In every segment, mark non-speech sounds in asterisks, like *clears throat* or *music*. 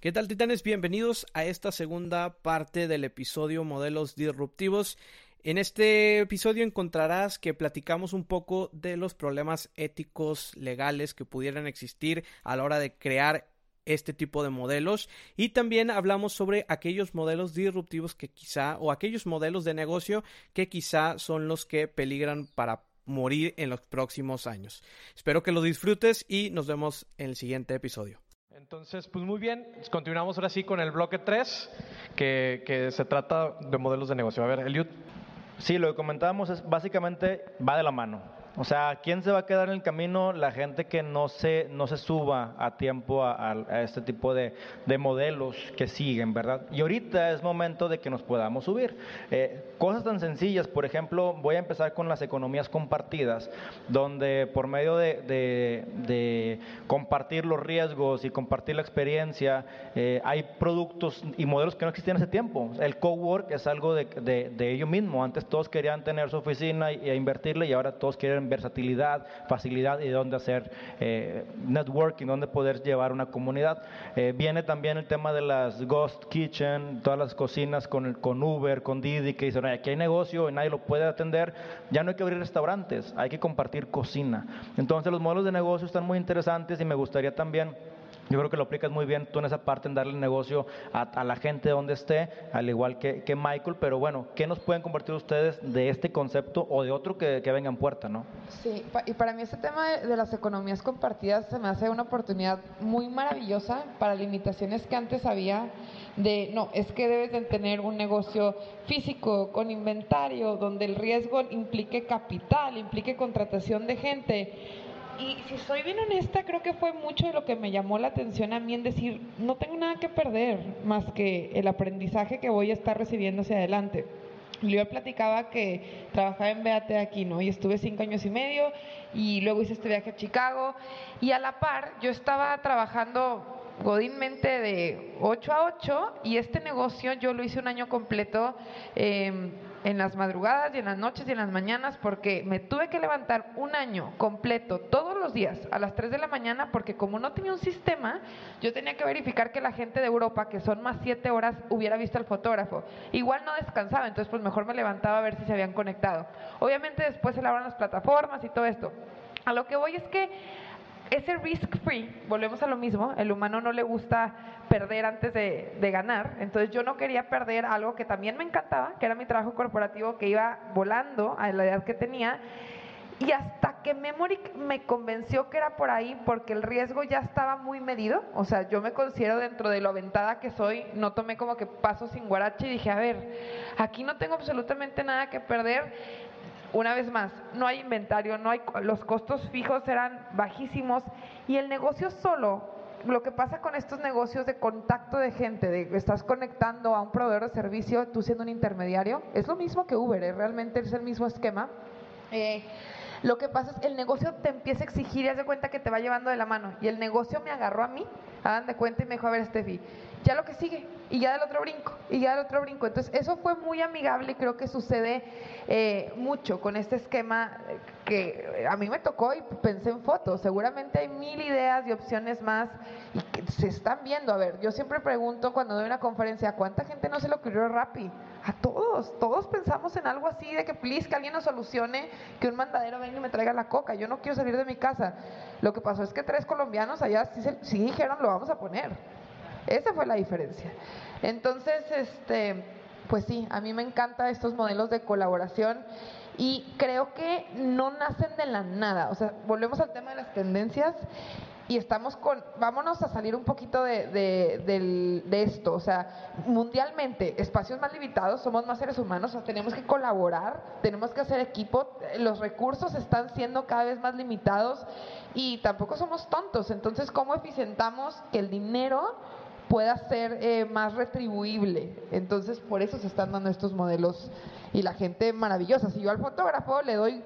¿Qué tal titanes? Bienvenidos a esta segunda parte del episodio Modelos Disruptivos. En este episodio encontrarás que platicamos un poco de los problemas éticos, legales que pudieran existir a la hora de crear este tipo de modelos y también hablamos sobre aquellos modelos disruptivos que quizá o aquellos modelos de negocio que quizá son los que peligran para morir en los próximos años. Espero que lo disfrutes y nos vemos en el siguiente episodio. Entonces, pues muy bien, continuamos ahora sí con el bloque 3, que, que se trata de modelos de negocio. A ver, Eliud. Sí, lo que comentábamos es básicamente va de la mano. O sea, ¿quién se va a quedar en el camino? La gente que no se, no se suba a tiempo a, este tipo de, de, modelos que siguen, ¿verdad? Y ahorita es momento de que nos podamos subir. Eh, cosas tan sencillas, por ejemplo, voy a empezar con las economías compartidas, donde por medio de, de, compartir los riesgos y compartir la experiencia, eh, hay productos y modelos que no existían hace tiempo. El cowork es algo de, ello mismo. Antes todos querían tener su oficina e invertirle y ahora todos quieren versatilidad, facilidad y dónde hacer eh, networking, dónde poder llevar una comunidad. Eh, viene también el tema de las ghost kitchen, todas las cocinas con, con Uber, con Didi, que dicen, aquí hay negocio y nadie lo puede atender, ya no hay que abrir restaurantes, hay que compartir cocina. Entonces los modelos de negocio están muy interesantes y me gustaría también yo creo que lo aplicas muy bien tú en esa parte, en darle negocio a, la gente donde esté, al igual que, Michael. Pero bueno, ¿qué nos pueden compartir ustedes de este concepto o de otro que, que venga en puerta, no? Sí, y para mí este tema de, las economías compartidas se me hace una oportunidad muy maravillosa para limitaciones que antes había de, no, es que debes de tener un negocio físico con inventario, donde el riesgo implique capital, implique contratación de gente y si soy bien honesta, creo que fue mucho de lo que me llamó la atención a mí en decir, no tengo nada que perder más que el aprendizaje que voy a estar recibiendo hacia adelante. Yo platicaba que trabajaba en BAT aquí, ¿no? Y estuve cinco años y medio y luego hice este viaje a Chicago y a la par yo estaba trabajando godínmente de 8 a 8 y este negocio yo lo hice un año completo. Eh, en las madrugadas y en las noches y en las mañanas porque me tuve que levantar un año completo todos los días a las 3 de la mañana porque como no tenía un sistema, yo tenía que verificar que la gente de Europa, que son más 7 horas, hubiera visto al fotógrafo. Igual no descansaba, entonces pues mejor me levantaba a ver si se habían conectado. Obviamente después se lavan las plataformas y todo esto. A lo que voy es que ese risk free, volvemos a lo mismo, el humano no le gusta perder antes de, ganar, entonces yo no quería perder algo que también me encantaba, que era mi trabajo corporativo que iba volando a la edad que tenía, y hasta que Memory me convenció que era por ahí, porque el riesgo ya estaba muy medido, o sea, yo me considero dentro de lo aventada que soy, no tomé como que paso sin guarache y dije, a ver, aquí no tengo absolutamente nada que perder una vez más, no hay inventario, no hay, los costos fijos eran bajísimos y el negocio solo, lo que pasa con estos negocios de contacto de gente, de estás conectando a un proveedor de servicio, tú siendo un intermediario, es lo mismo que Uber, ¿eh? realmente es el mismo esquema. Eh, lo que pasa es el negocio te empieza a exigir y haz de cuenta que te va llevando de la mano. Y el negocio me agarró a mí, hagan de cuenta y me dijo, a ver, Steffi, ya lo que sigue, y ya del otro brinco, y ya del otro brinco. Entonces, eso fue muy amigable y creo que sucede eh, mucho con este esquema que a mí me tocó y pensé en fotos. Seguramente hay mil ideas y opciones más y que se están viendo. A ver, yo siempre pregunto cuando doy una conferencia, ¿cuánta gente no se le ocurrió Rappi? A todos, todos pensamos en algo así de que, please, que alguien nos solucione, que un mandadero venga y me traiga la coca. Yo no quiero salir de mi casa. Lo que pasó es que tres colombianos allá sí, sí dijeron, lo vamos a poner. Esa fue la diferencia. Entonces, este, pues sí, a mí me encantan estos modelos de colaboración y creo que no nacen de la nada. O sea, volvemos al tema de las tendencias y estamos con, vámonos a salir un poquito de, de, esto, o sea, mundialmente, espacios más limitados, somos más seres humanos, tenemos que colaborar, tenemos que hacer equipo, los recursos están siendo cada vez más limitados y tampoco somos tontos, entonces, ¿cómo eficientamos que el dinero pueda ser eh, más retribuible. Entonces, por eso se están dando estos modelos y la gente maravillosa. Si yo al fotógrafo le doy,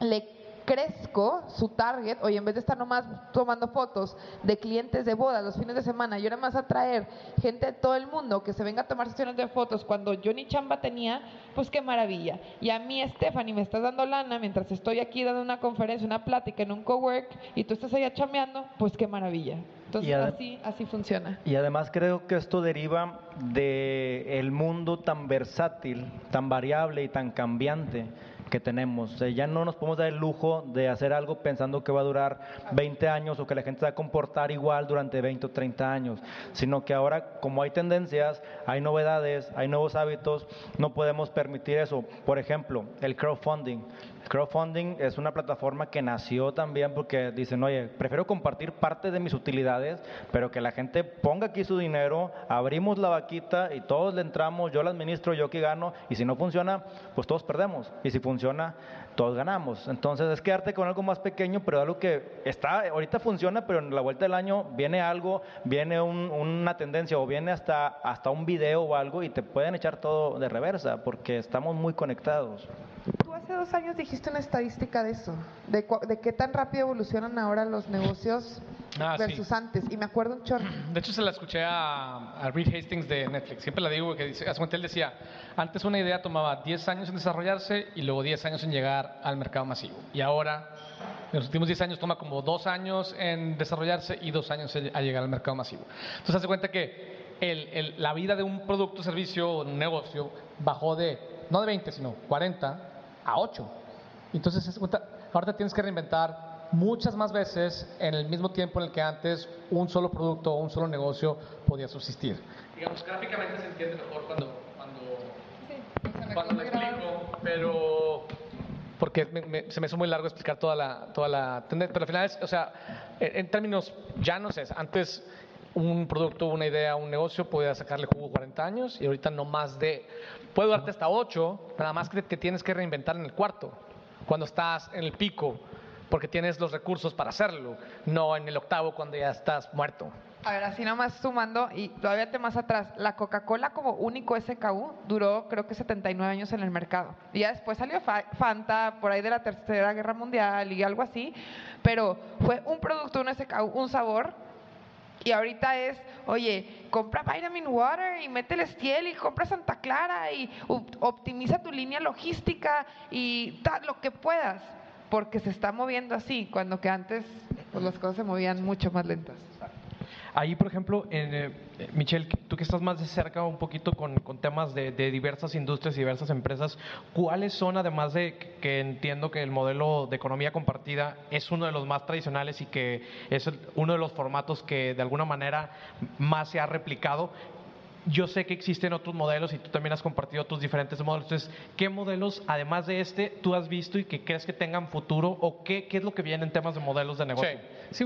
le crezco su target, oye, en vez de estar nomás tomando fotos de clientes de boda los fines de semana, yo era más atraer gente de todo el mundo que se venga a tomar sesiones de fotos cuando yo ni chamba tenía, pues qué maravilla. Y a mí, Stephanie, me estás dando lana mientras estoy aquí dando una conferencia, una plática en un cowork y tú estás allá chambeando, pues qué maravilla. Entonces así, así funciona. Y además creo que esto deriva de el mundo tan versátil, tan variable y tan cambiante que tenemos. ya no nos podemos dar el lujo de hacer algo pensando que va a durar 20 años o que la gente se va a comportar igual durante 20 o 30 años, sino que ahora como hay tendencias, hay novedades, hay nuevos hábitos, no podemos permitir eso. Por ejemplo, el crowdfunding. Crowdfunding es una plataforma que nació también porque dicen, oye, prefiero compartir parte de mis utilidades, pero que la gente ponga aquí su dinero, abrimos la vaquita y todos le entramos, yo la administro, yo que gano, y si no funciona, pues todos perdemos, y si funciona, todos ganamos. Entonces es quedarte con algo más pequeño, pero algo que está, ahorita funciona, pero en la vuelta del año viene algo, viene una tendencia o viene hasta, hasta un video o algo y te pueden echar todo de reversa porque estamos muy conectados. Hace dos años dijiste una estadística de eso, de, de qué tan rápido evolucionan ahora los negocios ah, versus antes, y me acuerdo un chorro. *clears throat* De hecho, se la escuché a, Reed Hastings de Netflix, siempre la digo, que dice, él decía, antes una idea tomaba 10 años en desarrollarse y luego 10 años en llegar al mercado masivo, y ahora en los últimos 10 años toma como 2 años en desarrollarse y 2 años a llegar al mercado masivo. Entonces, hace cuenta que el, la vida de un producto, servicio o un negocio bajó de, no de 20, sino 40 a 8. Entonces, ahora tienes que reinventar muchas más veces en el mismo tiempo en el que antes un solo producto o un solo negocio podía subsistir. Digamos, gráficamente se entiende mejor cuando, cuando, cuando lo explico, pero porque se me hizo muy largo explicar toda la, toda la tendencia, pero al final es, o sea, en, en términos llanos es, antes un producto, una idea, un negocio, podía sacarle jugo 40 años y ahorita no más de, puede darte hasta 8, nada más que, que tienes que reinventar en el cuarto, cuando estás en el pico, porque tienes los recursos para hacerlo, no en el octavo cuando ya estás muerto. A ver, así nomás sumando, y todavía te más atrás, la Coca-Cola como único SKU duró creo que 79 años en el mercado. Y ya después salió Fanta, por ahí de la Tercera Guerra Mundial y algo así, pero fue un producto, un SKU, un sabor y ahorita es, oye, compra Vitamin Water y métele Stiel y compra Santa Clara y optimiza tu línea logística y tal, lo que puedas, porque se está moviendo así, cuando que antes pues, las cosas se movían mucho más lentas. Ahí, por ejemplo, en, eh, Michelle, tú que estás más de cerca un poquito con, temas de, diversas industrias y diversas empresas, ¿cuáles son, además de que entiendo que el modelo de economía compartida es uno de los más tradicionales y que es uno de los formatos que de alguna manera más se ha replicado, yo sé que existen otros modelos y tú también has compartido tus diferentes modelos. Entonces, ¿qué modelos, además de este, tú has visto y que crees que tengan futuro o qué, qué es lo que viene en temas de modelos de negocio? Sí,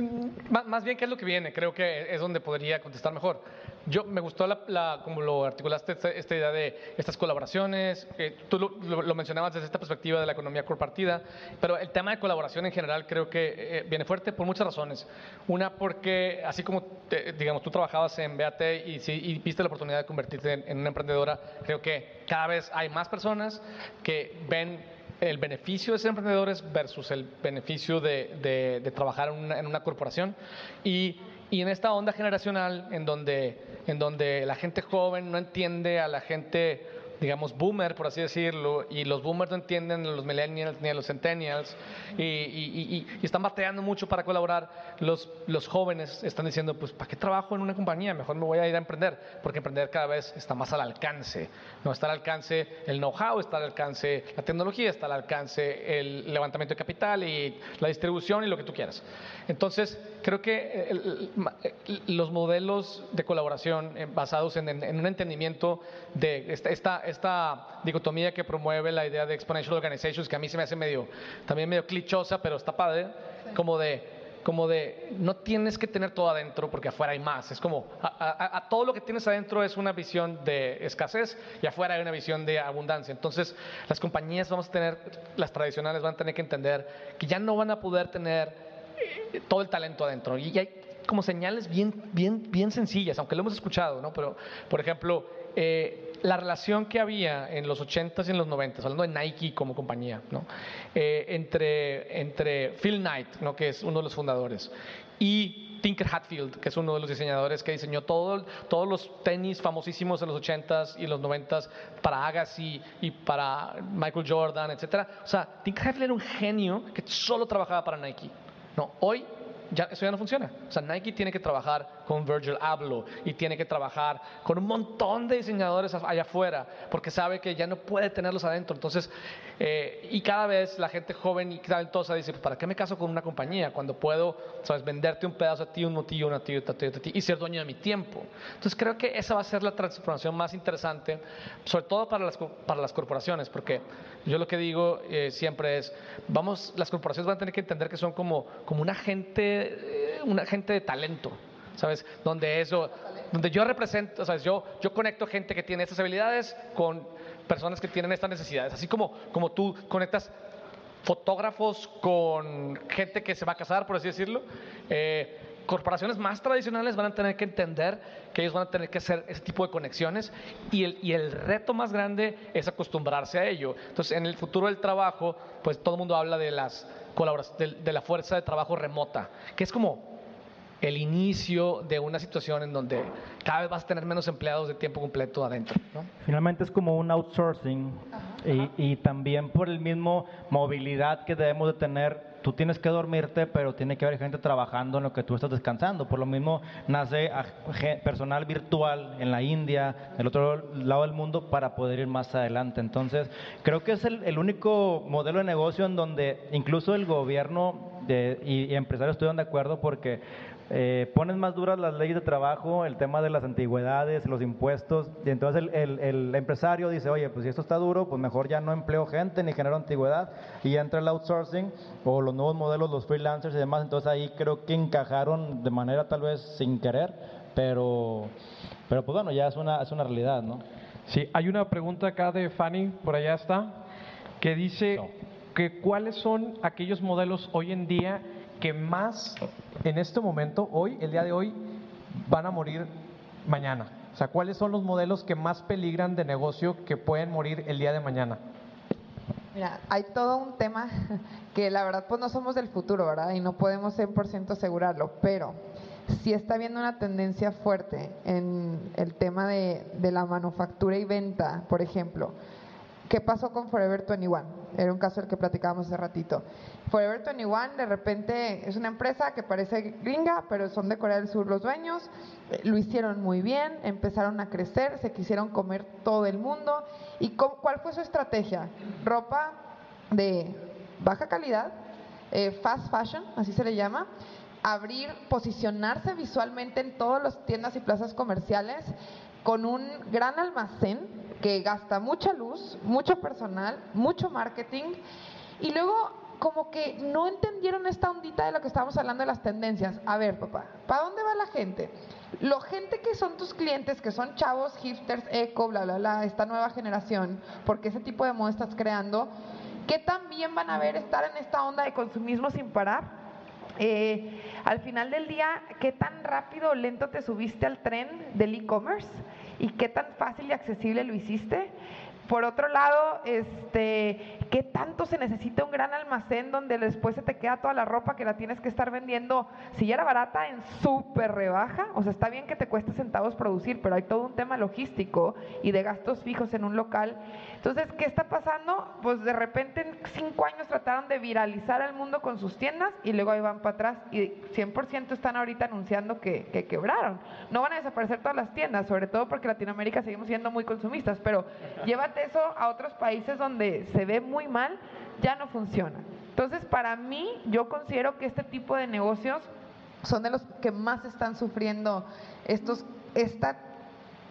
más bien qué es lo que viene, creo que es donde podría contestar mejor. Yo me gustó la, como lo articulaste esta, idea de estas colaboraciones. tú lo, mencionabas desde esta perspectiva de la economía compartida, pero el tema de colaboración en general creo que eh, viene fuerte por muchas razones. Una porque así como digamos tú trabajabas en BAT y, y, viste la oportunidad de convertirte en, una emprendedora, creo que cada vez hay más personas que ven el beneficio de ser emprendedores versus el beneficio de, de, trabajar en una, en una corporación. Y y en esta onda generacional en donde, en donde la gente joven no entiende a la gente digamos, boomer, por así decirlo, y los boomers no entienden a los millennials ni a los centennials, y, están bateando mucho para colaborar. Los, jóvenes están diciendo, pues, ¿para qué trabajo en una compañía? Mejor me voy a ir a emprender, porque emprender cada vez está más al alcance. No está al alcance el know-how, está al alcance la tecnología, está al alcance el levantamiento de capital y la distribución y lo que tú quieras. Entonces, creo que los modelos de colaboración eh, basados en, en, un entendimiento de esta, esta esta dicotomía que promueve la idea de exponential organizations, que a mí se me hace medio, también medio clichosa, pero está padre, como de como de no tienes que tener todo adentro porque afuera hay más. Es como a, todo lo que tienes adentro es una visión de escasez y afuera hay una visión de abundancia. Entonces las compañías vamos a tener, las tradicionales van a tener que entender que ya no van a poder tener eh, todo el talento adentro. Y hay como señales bien, bien, bien sencillas, aunque lo hemos escuchado, ¿no? Pero, por ejemplo, eh, la relación que había en los 80s y en los 90s, hablando de Nike como compañía, ¿no? Eh, entre, entre Phil Knight, ¿no? que es uno de los fundadores, y Tinker Hatfield, que es uno de los diseñadores que diseñó todo, todos los tenis famosísimos en los 80s y los 90s para Agassi y para Michael Jordan, etc. O sea, Tinker Hatfield era un genio que solo trabajaba para Nike. ¿no? Hoy ya, eso ya no funciona. O sea, Nike tiene que trabajar con Virgil Abloh y tiene que trabajar con un montón de diseñadores allá afuera porque sabe que ya no puede tenerlos adentro. Entonces, eh, y cada vez la gente joven y talentosa dice, ¿para qué me caso con una compañía cuando puedo, sabes, venderte un pedazo a ti, un motillo, una tío, a ti y ser dueño de mi tiempo? Entonces, creo que esa va a ser la transformación más interesante, sobre todo para las, para las corporaciones, porque yo lo que digo eh, siempre es, vamos, las corporaciones van a tener que entender que son como, como un agente, eh, un agente de talento, ¿sabes? Donde eso, donde yo represento, ¿sabes? Yo, yo conecto gente que tiene estas habilidades con personas que tienen estas necesidades, así como, como tú conectas fotógrafos con gente que se va a casar, por así decirlo. Eh, corporaciones más tradicionales van a tener que entender que ellos van a tener que hacer ese tipo de conexiones y el, y el reto más grande es acostumbrarse a ello. Entonces, en el futuro del trabajo, pues todo el mundo habla de, las de, de la fuerza de trabajo remota, que es como el inicio de una situación en donde cada vez vas a tener menos empleados de tiempo completo adentro. Finalmente es como un outsourcing y, y, también por el mismo movilidad que debemos de tener tú tienes que dormirte, pero tiene que haber gente trabajando en lo que tú estás descansando. Por lo mismo nace personal virtual en la India, en el otro lado del mundo, para poder ir más adelante. Entonces, creo que es el, único modelo de negocio en donde incluso el gobierno y, y empresarios estuvieron de acuerdo porque eh, ponen más duras las leyes de trabajo, el tema de las antigüedades, los impuestos, y entonces el, el, empresario dice, oye, pues si esto está duro, pues mejor ya no empleo gente ni genero antigüedad, y entra el outsourcing o los nuevos modelos, los freelancers y demás, entonces ahí creo que encajaron de manera tal vez sin querer, pero, pero pues bueno, ya es una, es una realidad, ¿no? Sí, hay una pregunta acá de Fanny, por allá está, que dice que cuáles son aquellos modelos hoy en día que más en este momento, hoy, el día de hoy, van a morir mañana? O sea, ¿cuáles son los modelos que más peligran de negocio que pueden morir el día de mañana? Mira, hay todo un tema *laughs* que la verdad pues no somos del futuro, ¿verdad? Y no podemos 100% asegurarlo, pero sí está habiendo una tendencia fuerte en el tema de, la manufactura y venta, por ejemplo. ¿Qué pasó con Forever 21? Era un caso del que platicábamos hace ratito. Forever 21 de repente es una empresa que parece gringa, pero son de Corea del Sur los dueños. Eh, lo hicieron muy bien, empezaron a crecer, se quisieron comer todo el mundo. ¿Y cuál fue su estrategia? Ropa de baja calidad, eh, fast fashion, así se le llama, abrir, posicionarse visualmente en todas las tiendas y plazas comerciales con un gran almacén que gasta mucha luz, mucho personal, mucho marketing y luego como que no entendieron esta ondita de lo que estábamos hablando de las tendencias. A ver, papá, ¿para dónde va la gente? Lo gente que son tus clientes, que son chavos, hipsters, eco, bla, bla, bla, esta nueva generación, porque ese tipo de moda estás creando, ¿qué también van a ver estar en esta onda de consumismo sin parar? Eh, al final del día, ¿qué tan rápido o lento te subiste al tren del e-commerce? ¿Y qué tan fácil y accesible lo hiciste? Por otro lado, este, ¿qué tanto se necesita un gran almacén donde después se te queda toda la ropa que la tienes que estar vendiendo, si ya era barata, en súper rebaja? O sea, está bien que te cueste centavos producir, pero hay todo un tema logístico y de gastos fijos en un local. Entonces, ¿qué está pasando? Pues de repente en cinco años trataron de viralizar al mundo con sus tiendas y luego ahí van para atrás y 100% están ahorita anunciando que, que quebraron. No van a desaparecer todas las tiendas, sobre todo porque Latinoamérica seguimos siendo muy consumistas, pero llévate eso a otros países donde se ve muy mal, ya no funciona. Entonces, para mí, yo considero que este tipo de negocios son de los que más están sufriendo estos, esta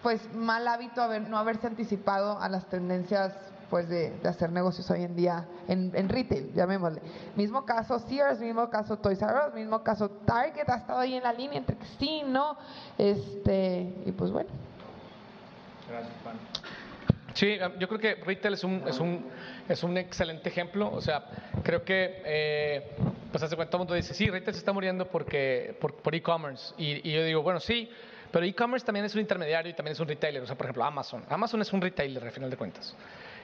pues mal hábito haber, no haberse anticipado a las tendencias pues de, hacer negocios hoy en día en, retail, llamémosle. Mismo caso Sears, mismo caso Toys R Us, mismo caso Target ha estado ahí en la línea entre que sí, no, este, y pues bueno. Gracias, Juan. Sí, yo creo que retail es un, es un, es un excelente ejemplo. O sea, creo que, eh, pues hace cuenta, todo el mundo dice, sí, retail se está muriendo porque, por, por e-commerce. Y, yo digo, bueno, sí, pero e-commerce también es un intermediario y también es un retailer. O sea, por ejemplo, Amazon. Amazon es un retailer, al final de cuentas.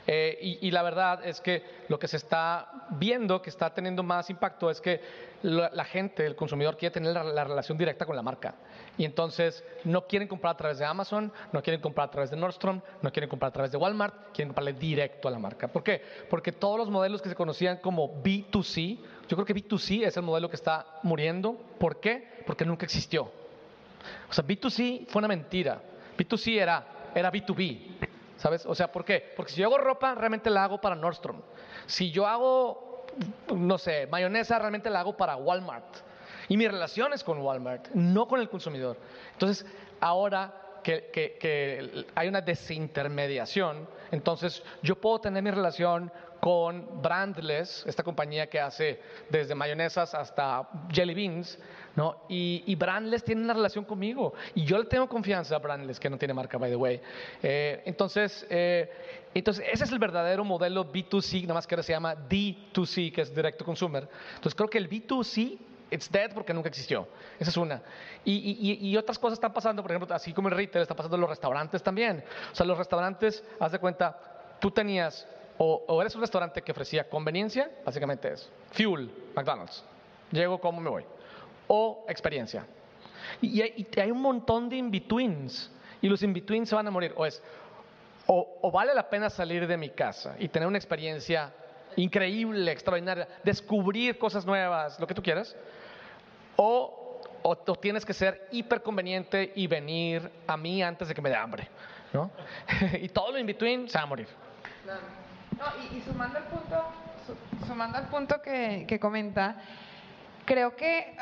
Eh, y, la verdad es que lo que se está viendo, que está teniendo más impacto, es que la, gente, el consumidor, quiere tener la, relación directa con la marca. Y entonces no quieren comprar a través de Amazon, no quieren comprar a través de Nordstrom, no quieren comprar a través de Walmart, quieren comprarle directo a la marca. ¿Por qué? Porque todos los modelos que se conocían como B2C, yo creo que B2C es el modelo que está muriendo. ¿Por qué? Porque nunca existió. O sea, B2C fue una mentira. B2C era, era B2B. ¿Sabes? O sea, ¿por qué? Porque si yo hago ropa, realmente la hago para Nordstrom. Si yo hago, no sé, mayonesa, realmente la hago para Walmart. Y mi relación es con Walmart, no con el consumidor. Entonces, ahora que, que, hay una desintermediación, entonces yo puedo tener mi relación con Brandless, esta compañía que hace desde mayonesas hasta jelly beans, ¿no? Y, y, Brandless tiene una relación conmigo y yo le tengo confianza a Brandless, que no tiene marca, by the way. Eh, entonces, eh, entonces, ese es el verdadero modelo B2C, nada más que ahora se llama D2C, que es Directo Consumer. Entonces, creo que el B2C It's dead porque nunca existió. Esa es una. Y, otras cosas están pasando, por ejemplo, así como el retail, está pasando en los restaurantes también. O sea, los restaurantes, haz de cuenta, tú tenías o, eres un restaurante que ofrecía conveniencia, básicamente es fuel, McDonald's. Llego, como me voy. O experiencia. Y, hay un montón de in-betweens. Y los in-betweens se van a morir. O es, o, vale la pena salir de mi casa y tener una experiencia increíble, extraordinaria, descubrir cosas nuevas, lo que tú quieras. O, o, tienes que ser hiper conveniente y venir a mí antes de que me dé hambre. ¿no? *laughs* y todo lo in-between se va a morir. No, y, sumando al punto, sumando al punto que, que comenta, creo que,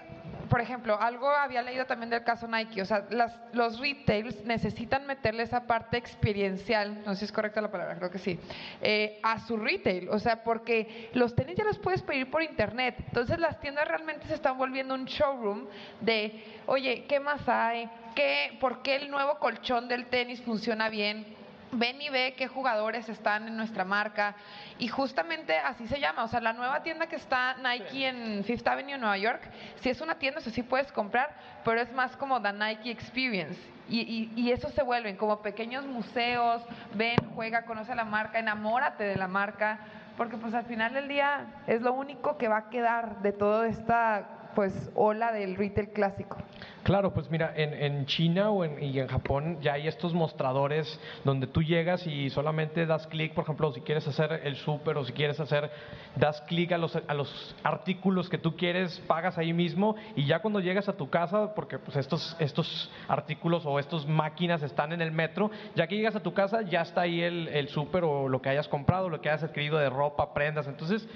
por ejemplo, algo había leído también del caso Nike, o sea, las, los retails necesitan meterle esa parte experiencial, no sé si es correcta la palabra, creo que sí, eh, a su retail, o sea, porque los tenis ya los puedes pedir por internet, entonces las tiendas realmente se están volviendo un showroom de, oye, ¿qué más hay? ¿Qué, ¿Por qué el nuevo colchón del tenis funciona bien? Ven y ve qué jugadores están en nuestra marca. Y justamente así se llama. O sea, la nueva tienda que está Nike en Fifth Avenue, Nueva York, si es una tienda, eso sí puedes comprar, pero es más como The Nike Experience. Y, y, eso se vuelven como pequeños museos, ven, juega, conoce la marca, enamórate de la marca, porque pues al final del día es lo único que va a quedar de toda esta pues ola del retail clásico. Claro, pues mira, en, China o en, y en Japón ya hay estos mostradores donde tú llegas y solamente das clic, por ejemplo, si quieres hacer el súper o si quieres hacer, das clic a los, a los artículos que tú quieres, pagas ahí mismo y ya cuando llegas a tu casa, porque pues estos, estos artículos o estas máquinas están en el metro, ya que llegas a tu casa ya está ahí el, el súper o lo que hayas comprado, lo que hayas adquirido de ropa, prendas. Entonces,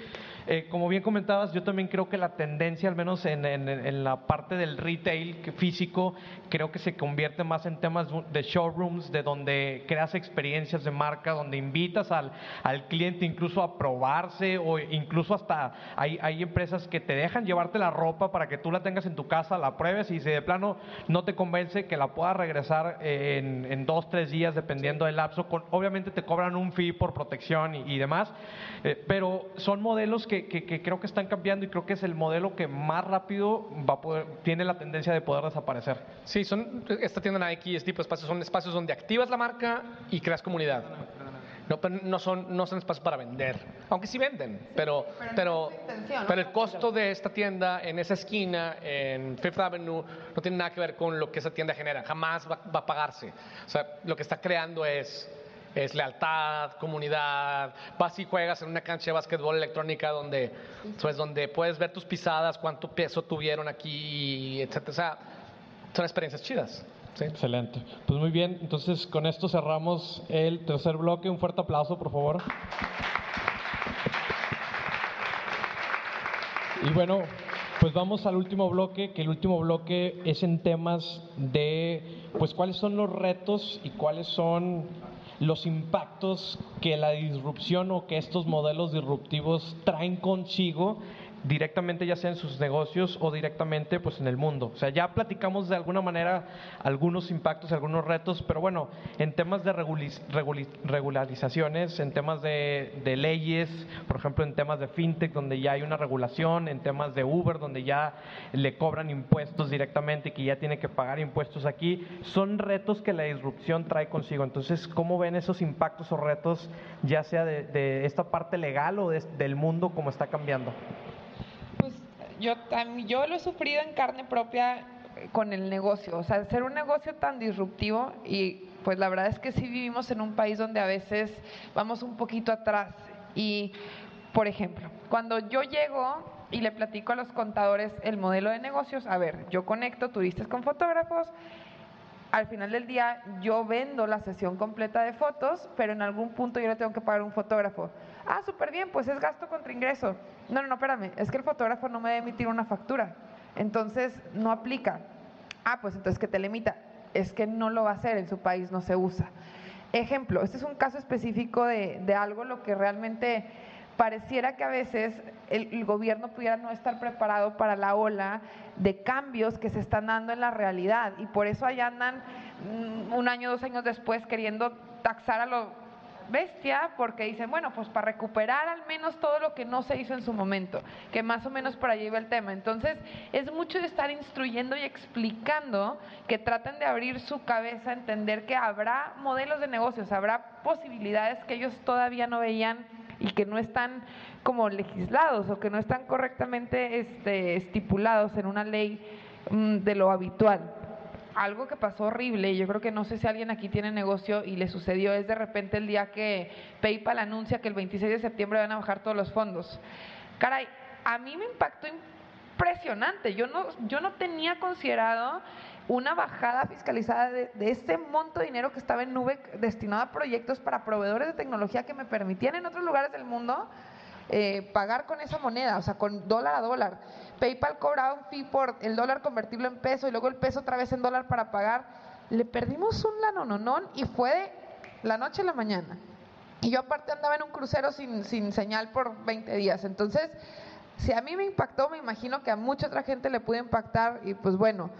eh, como bien comentabas, yo también creo que la tendencia, al menos en, en, en la parte del retail, físico, creo que se convierte más en temas de showrooms, de donde creas experiencias de marca, donde invitas al, al cliente incluso a probarse o incluso hasta hay, hay empresas que te dejan llevarte la ropa para que tú la tengas en tu casa, la pruebes y si de plano no te convence que la puedas regresar en, en dos, tres días dependiendo del lapso. Con, obviamente te cobran un fee por protección y, demás, eh, pero son modelos que, que, que, creo que están cambiando y creo que es el modelo que más rápido va a poder, tiene la tendencia de poder desaparecer. Sí, son, esta tienda Nike y este tipo de espacios son espacios donde activas la marca y creas comunidad. No, no, son, no son espacios para vender, aunque sí venden, pero, pero, pero, el costo de esta tienda en esa esquina, en Fifth Avenue, no tiene nada que ver con lo que esa tienda genera, jamás va, va a pagarse. O sea, lo que está creando es es lealtad, comunidad. Vas y juegas en una cancha de básquetbol electrónica donde, pues, donde puedes ver tus pisadas, cuánto peso tuvieron aquí, etcétera. O sea, son experiencias chidas. Excelente. Pues muy bien, entonces con esto cerramos el tercer bloque. Un fuerte aplauso, por favor. Y bueno, pues vamos al último bloque, que el último bloque es en temas de, pues cuáles son los retos y cuáles son los impactos que la disrupción o que estos modelos disruptivos traen consigo directamente ya sea en sus negocios o directamente pues en el mundo. O sea, ya platicamos de alguna manera algunos impactos, algunos retos, pero bueno, en temas de regularizaciones, en temas de, de leyes, por ejemplo, en temas de fintech donde ya hay una regulación, en temas de Uber donde ya le cobran impuestos directamente y que ya tiene que pagar impuestos aquí, son retos que la disrupción trae consigo. Entonces, ¿cómo ven esos impactos o retos, ya sea de, esta parte legal o del mundo, como está cambiando? Yo, yo lo he sufrido en carne propia eh, con el negocio, o sea, ser un negocio tan disruptivo y pues la verdad es que sí vivimos en un país donde a veces vamos un poquito atrás y, por ejemplo, cuando yo llego y le platico a los contadores el modelo de negocios, a ver, yo conecto turistas con fotógrafos, al final del día yo vendo la sesión completa de fotos, pero en algún punto yo le tengo que pagar un fotógrafo. Ah, súper bien, pues es gasto contra ingreso. No, no, no, espérame, es que el fotógrafo no me debe emitir una factura, entonces no aplica. Ah, pues entonces que te limita. Es que no lo va a hacer, en su país no se usa. Ejemplo, este es un caso específico de, de algo lo que realmente pareciera que a veces el, gobierno pudiera no estar preparado para la ola de cambios que se están dando en la realidad y por eso allá andan mm, un año, dos años después queriendo taxar a lo bestia porque dicen, bueno, pues para recuperar al menos todo lo que no se hizo en su momento, que más o menos por allí va el tema. Entonces, es mucho de estar instruyendo y explicando que traten de abrir su cabeza, entender que habrá modelos de negocios, habrá posibilidades que ellos todavía no veían y que no están como legislados o que no están correctamente este, estipulados en una ley mm, de lo habitual. Algo que pasó horrible, y yo creo que no sé si alguien aquí tiene negocio y le sucedió, es de repente el día que PayPal anuncia que el 26 de septiembre van a bajar todos los fondos. Caray, a mí me impactó impresionante. Yo no, yo no tenía considerado una bajada fiscalizada de, ese monto de dinero que estaba en nube destinado a proyectos para proveedores de tecnología que me permitían en otros lugares del mundo eh, pagar con esa moneda, o sea, con dólar a dólar. PayPal cobraba un fee por el dólar convertirlo en peso y luego el peso otra vez en dólar para pagar. Le perdimos un lanononón y fue de la noche a la mañana. Y yo aparte andaba en un crucero sin, sin señal por 20 días. Entonces, si a mí me impactó, me imagino que a mucha otra gente le puede impactar y pues bueno,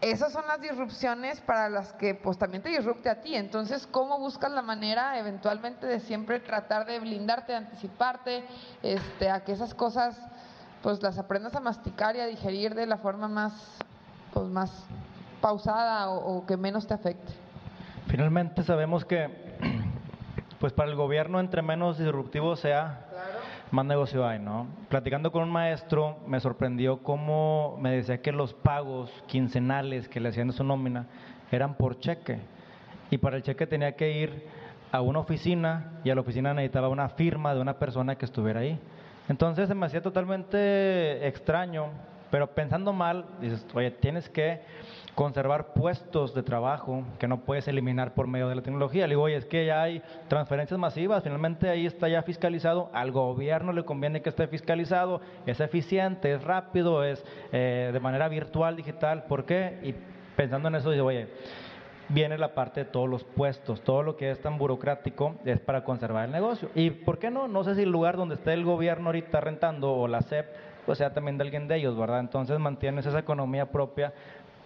esas son las disrupciones para las que pues también te disrupte a ti. Entonces, ¿cómo buscas la manera eventualmente de siempre tratar de blindarte, de anticiparte, este, a que esas cosas pues las aprendas a masticar y a digerir de la forma más, pues, más pausada o, que menos te afecte? Finalmente sabemos que *clears throat* pues para el gobierno entre menos disruptivo sea, más negocio hay, ¿no? Platicando con un maestro, me sorprendió cómo me decía que los pagos quincenales que le hacían de su nómina eran por cheque. Y para el cheque tenía que ir a una oficina y a la oficina necesitaba una firma de una persona que estuviera ahí. Entonces se me hacía totalmente extraño, pero pensando mal, dices, oye, tienes que conservar puestos de trabajo que no puedes eliminar por medio de la tecnología. Le digo, oye, es que ya hay transferencias masivas, finalmente ahí está ya fiscalizado, al gobierno le conviene que esté fiscalizado, es eficiente, es rápido, es eh, de manera virtual, digital, ¿por qué? Y pensando en eso, digo, oye, viene la parte de todos los puestos, todo lo que es tan burocrático es para conservar el negocio. ¿Y por qué no? No sé si el lugar donde esté el gobierno ahorita rentando o la SEP, pues sea también de alguien de ellos, ¿verdad? Entonces mantienes esa economía propia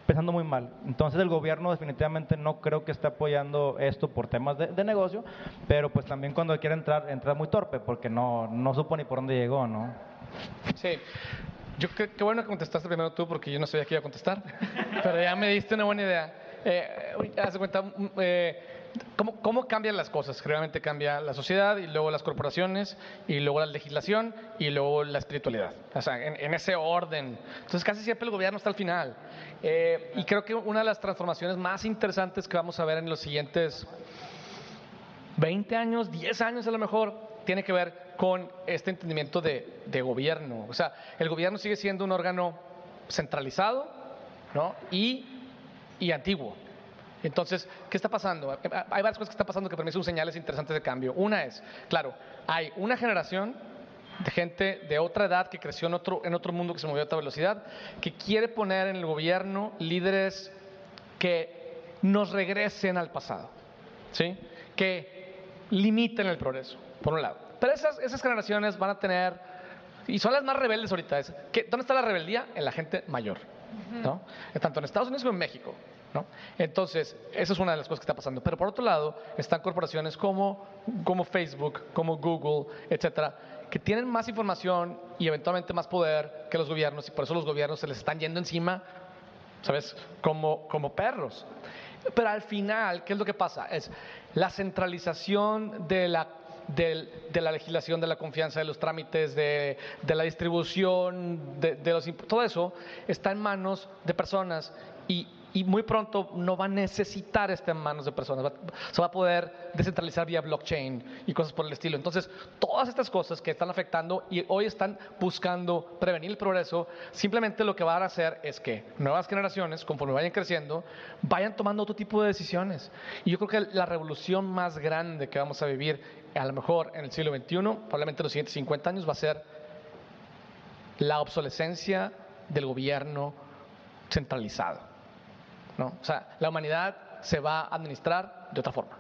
pensando muy mal. Entonces el gobierno definitivamente no creo que esté apoyando esto por temas de, negocio, pero pues también cuando quiere entrar, entra muy torpe porque no, no supo ni por dónde llegó, ¿no? Sí. Yo qué, qué bueno que contestaste primero tú porque yo no sabía que iba a contestar, *laughs* pero ya me diste una buena idea. Eh, haz cuenta, mm, eh, ¿Cómo, ¿Cómo, cambian las cosas? Generalmente cambia la sociedad y luego las corporaciones y luego la legislación y luego la espiritualidad. O sea, en, ese orden. Entonces casi siempre el gobierno está al final. Eh, y creo que una de las transformaciones más interesantes que vamos a ver en los siguientes 20 años, 10 años a lo mejor, tiene que ver con este entendimiento de, de gobierno. O sea, el gobierno sigue siendo un órgano centralizado ¿no? y, y antiguo. Entonces, ¿qué está pasando? Hay varias cosas que están pasando que para mí son señales interesantes de cambio. Una es, claro, hay una generación de gente de otra edad que creció en otro, en otro mundo que se movió a otra velocidad, que quiere poner en el gobierno líderes que nos regresen al pasado, ¿sí? que limiten el progreso, por un lado. Pero esas, esas generaciones van a tener y son las más rebeldes ahorita. Es, ¿qué, ¿Dónde está la rebeldía? En la gente mayor, ¿no? Tanto en Estados Unidos como en México. ¿No? Entonces, eso es una de las cosas que está pasando. Pero por otro lado, están corporaciones como, como Facebook, como Google, etcétera, que tienen más información y eventualmente más poder que los gobiernos, y por eso los gobiernos se les están yendo encima, ¿sabes? Como, como perros. Pero al final, ¿qué es lo que pasa? Es la centralización de la de, la legislación, de la confianza, de los trámites, de, la distribución, de, de los todo eso está en manos de personas y, muy pronto no va a necesitar estar en manos de personas, se va a poder descentralizar vía blockchain y cosas por el estilo. Entonces, todas estas cosas que están afectando y hoy están buscando prevenir el progreso, simplemente lo que van a hacer es que nuevas generaciones, conforme vayan creciendo, vayan tomando otro tipo de decisiones. Y yo creo que la revolución más grande que vamos a vivir, a lo mejor en el siglo XXI, probablemente en los siguientes 50 años, va a ser la obsolescencia del gobierno centralizado. ¿no? O sea, la humanidad se va a administrar de otra forma.